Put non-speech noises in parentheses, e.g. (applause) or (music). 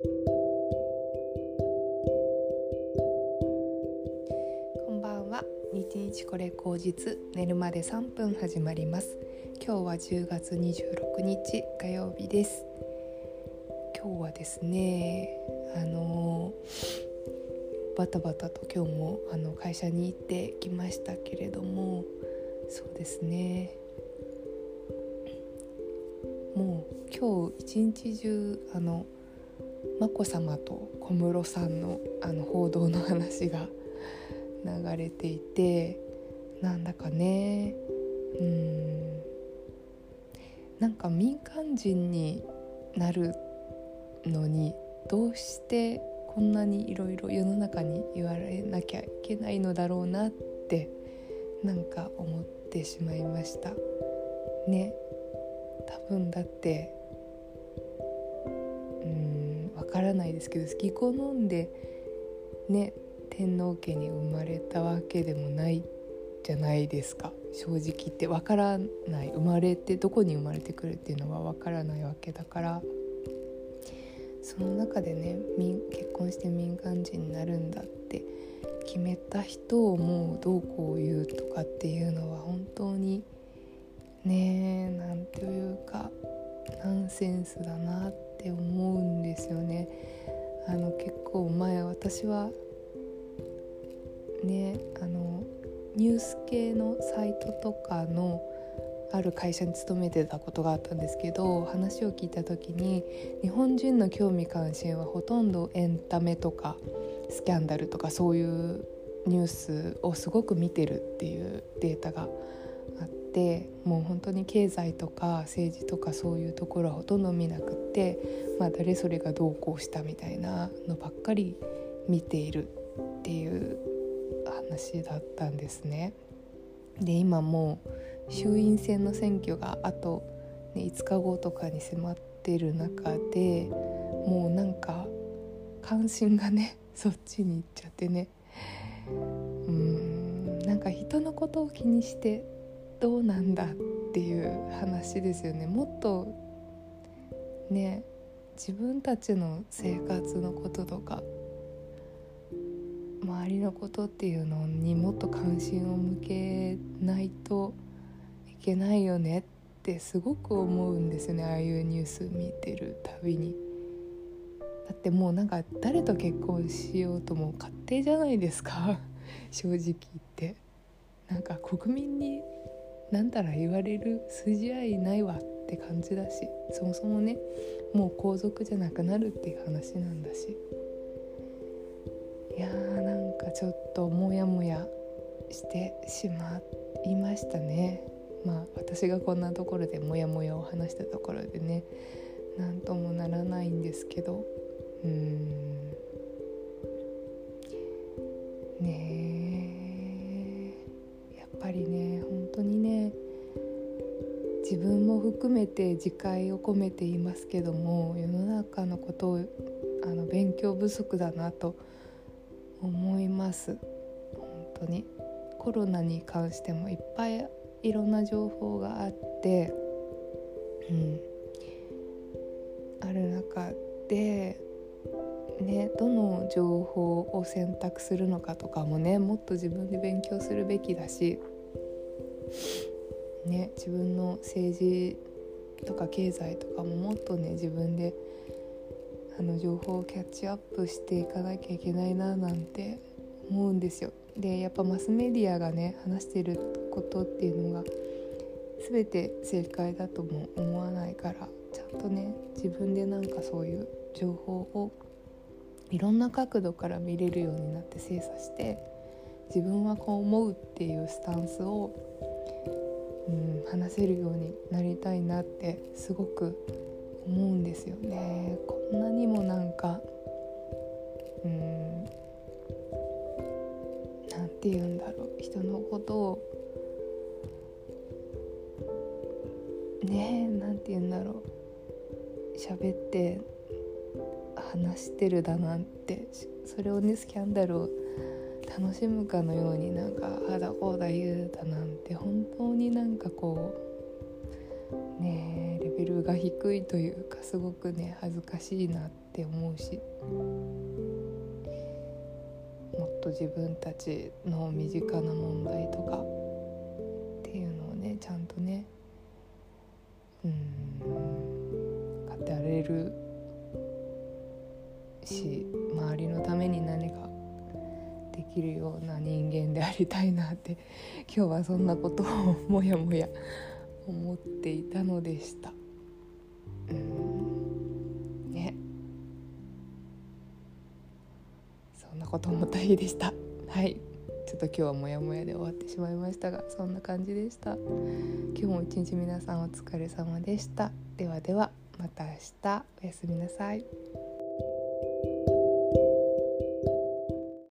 こんばんは。日日これ口実寝るまで3分始まります。今日は10月26日火曜日です。今日はですねあのバタバタと今日もあの会社に行ってきましたけれどもそうですね。もう今日一日中あの眞子さまと小室さんのあの報道の話が流れていてなんだかね。うん。なんか民間人になるのにどうしてこんなにいろいろ世の中に言われなきゃいけないのだろうなってなんか思ってしまいました。ね。多分だってからないですけど好き好んでね天皇家に生まれたわけでもないじゃないですか。正直言ってわからない。生まれてどこに生まれてくるっていうのはわからないわけだから。その中でね結婚して民間人になるんだって決めた人をもうどうこう言うとかっていうのは本当にねえなんていうかナンセンスだなってって思うんですよね。あの結構前私はねあのニュース系のサイトとかのある会社に勤めてたことがあったんですけど話を聞いた時に日本人の興味関心はほとんどエンタメとかスキャンダルとかそういうニュースをすごく見てるっていうデータがあってもう本当に経済とか政治とかそういうところはほとんど見なくって、まあ、誰それがどうこうしたみたいなのばっかり見ているっていう話だったんですね。で今もう衆院選の選挙があと、ね、5日後とかに迫ってる中でもうなんか関心がね (laughs) そっちに行っちゃってねうんなんか人のことを気にしてどうなんだっていう話ですよね。もっとね自分たちの生活のこととか周りのことっていうのにもっと関心を向けないといけないよねってすごく思うんですよね。ああいうニュース見てるたびに。だってもうなんか誰と結婚しようとも勝手じゃないですか。(laughs) 正直言って。なんか国民に何たら言われる筋合いないわって感じだしそもそもねもう皇族じゃなくなるっていう話なんだし。いやーなんかちょっとモヤモヤしてしまいましたね。まあ私がこんなところでモヤモヤを話したところでね何ともならないんですけど。うーん。含めて自戒を込めていますけども世の中のことをあの勉強不足だなと思います。本当に。コロナに関してもいっぱいいろんな情報があってうん。ある中でね、どの情報を選択するのかとかもねもっと自分で勉強するべきだし、ね、自分の政治とか経済とかももっとね自分であの情報をキャッチアップしていかなきゃいけないななんて思うんですよ。でやっぱマスメディアがね話してることっていうのが全て正解だとも思わないからちゃんとね自分でなんかそういう情報をいろんな角度から見れるようになって精査して自分はこう思うっていうスタンスを、うん、話せるようになりたいなってすごく思うんですよね。こんなにもなんかうんなんて言うんだろう人のことをねえなんて言うんだろう喋って話してるだなんてそれをねスキャンダルを楽しむかのようになんかあだこうだ言うだなんて本当になんかこうねレベルが低いというかすごくね恥ずかしいなって思うしもっと自分たちの身近な問題とかっていうのをねちゃんとねうん語れるし周りのために何かきるような人間でありたいなって (laughs) 今日はそんなことをもやもや思っていたのでした。うん。ね。そんなこと思った日でした。はい。ちょっと今日はモヤモヤで終わってしまいましたがそんな感じでした。今日も一日皆さんお疲れ様でした。ではではまた明日。おやすみなさい。